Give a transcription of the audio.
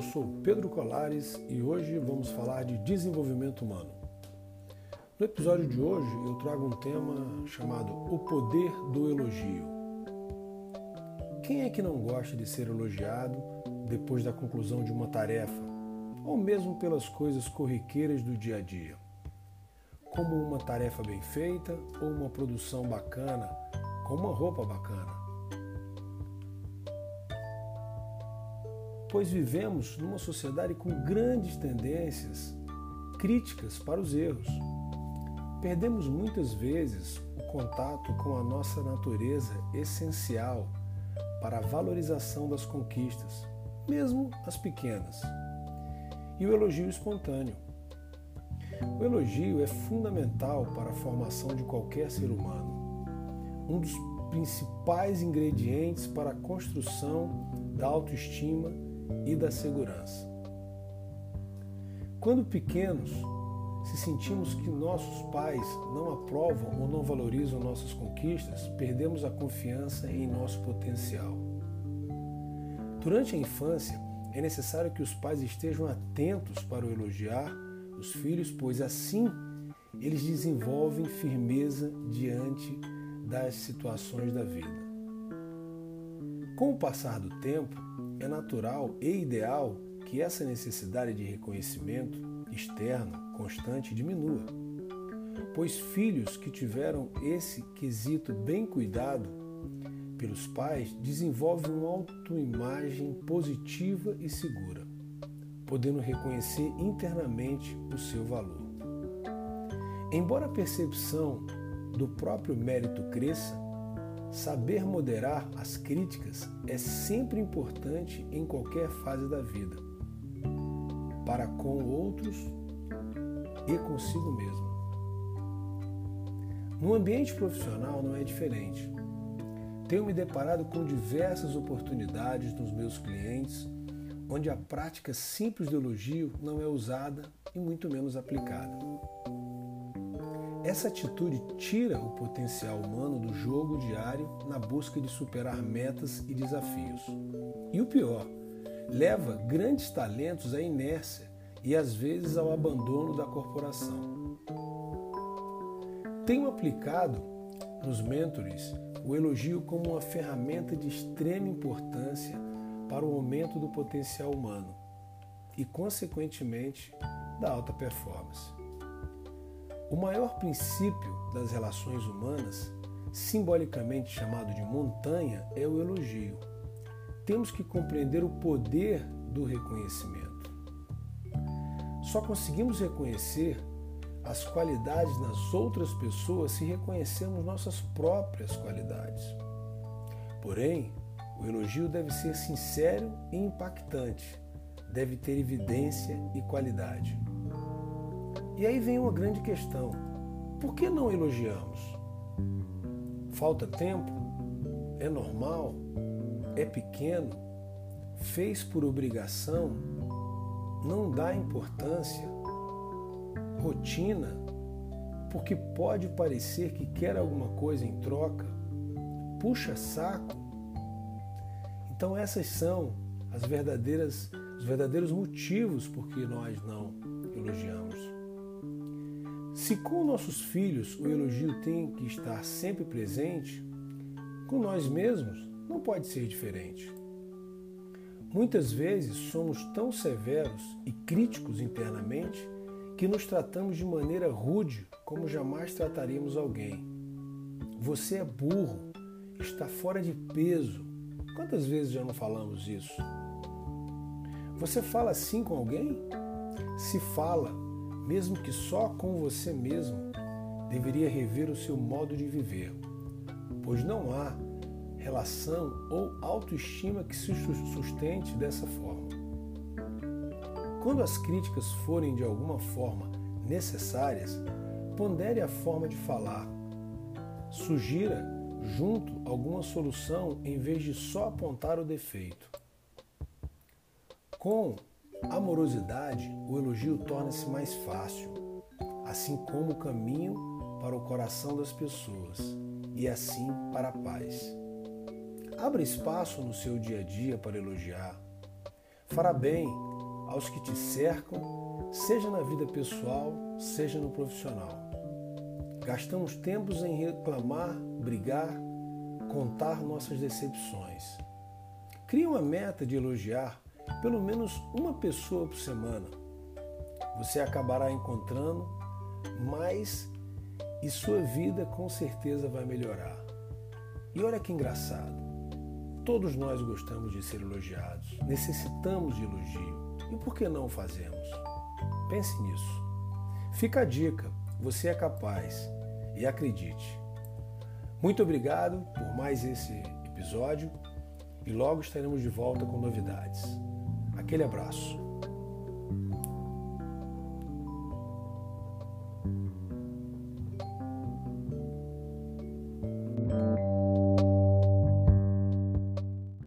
sou Pedro Colares e hoje vamos falar de desenvolvimento humano. No episódio de hoje eu trago um tema chamado O Poder do Elogio. Quem é que não gosta de ser elogiado depois da conclusão de uma tarefa, ou mesmo pelas coisas corriqueiras do dia a dia? Como uma tarefa bem feita ou uma produção bacana, com uma roupa bacana. Pois vivemos numa sociedade com grandes tendências críticas para os erros. Perdemos muitas vezes o contato com a nossa natureza essencial para a valorização das conquistas, mesmo as pequenas. E o elogio espontâneo. O elogio é fundamental para a formação de qualquer ser humano. Um dos principais ingredientes para a construção da autoestima e da segurança. Quando pequenos, se sentimos que nossos pais não aprovam ou não valorizam nossas conquistas, perdemos a confiança em nosso potencial. Durante a infância, é necessário que os pais estejam atentos para o elogiar os filhos, pois assim eles desenvolvem firmeza diante das situações da vida. Com o passar do tempo, é natural e ideal que essa necessidade de reconhecimento externo constante diminua, pois filhos que tiveram esse quesito bem cuidado pelos pais desenvolvem uma autoimagem positiva e segura, podendo reconhecer internamente o seu valor. Embora a percepção do próprio mérito cresça, Saber moderar as críticas é sempre importante em qualquer fase da vida, para com outros e consigo mesmo. No ambiente profissional não é diferente. Tenho me deparado com diversas oportunidades nos meus clientes onde a prática simples de elogio não é usada e muito menos aplicada. Essa atitude tira o potencial humano do jogo diário na busca de superar metas e desafios. E o pior, leva grandes talentos à inércia e às vezes ao abandono da corporação. Tenho aplicado nos mentores o elogio como uma ferramenta de extrema importância para o aumento do potencial humano e, consequentemente, da alta performance. O maior princípio das relações humanas, simbolicamente chamado de montanha, é o elogio. Temos que compreender o poder do reconhecimento. Só conseguimos reconhecer as qualidades nas outras pessoas se reconhecemos nossas próprias qualidades. Porém, o elogio deve ser sincero e impactante, deve ter evidência e qualidade. E aí vem uma grande questão: por que não elogiamos? Falta tempo? É normal? É pequeno? Fez por obrigação? Não dá importância? Rotina? Porque pode parecer que quer alguma coisa em troca? Puxa saco? Então essas são as verdadeiras, os verdadeiros motivos por que nós não elogiamos. Se com nossos filhos o elogio tem que estar sempre presente, com nós mesmos não pode ser diferente. Muitas vezes somos tão severos e críticos internamente que nos tratamos de maneira rude como jamais trataríamos alguém. Você é burro, está fora de peso. Quantas vezes já não falamos isso? Você fala assim com alguém? Se fala, mesmo que só com você mesmo, deveria rever o seu modo de viver, pois não há relação ou autoestima que se sustente dessa forma. Quando as críticas forem de alguma forma necessárias, pondere a forma de falar. Sugira junto alguma solução em vez de só apontar o defeito. Com amorosidade, o elogio torna-se mais fácil, assim como o caminho para o coração das pessoas e assim para a paz. Abra espaço no seu dia a dia para elogiar. Fará bem aos que te cercam, seja na vida pessoal, seja no profissional. Gastamos tempos em reclamar, brigar, contar nossas decepções. Crie uma meta de elogiar pelo menos uma pessoa por semana. Você acabará encontrando mais e sua vida com certeza vai melhorar. E olha que engraçado. Todos nós gostamos de ser elogiados, necessitamos de elogio. E por que não o fazemos? Pense nisso. Fica a dica, você é capaz e acredite. Muito obrigado por mais esse episódio e logo estaremos de volta com novidades. Aquele abraço.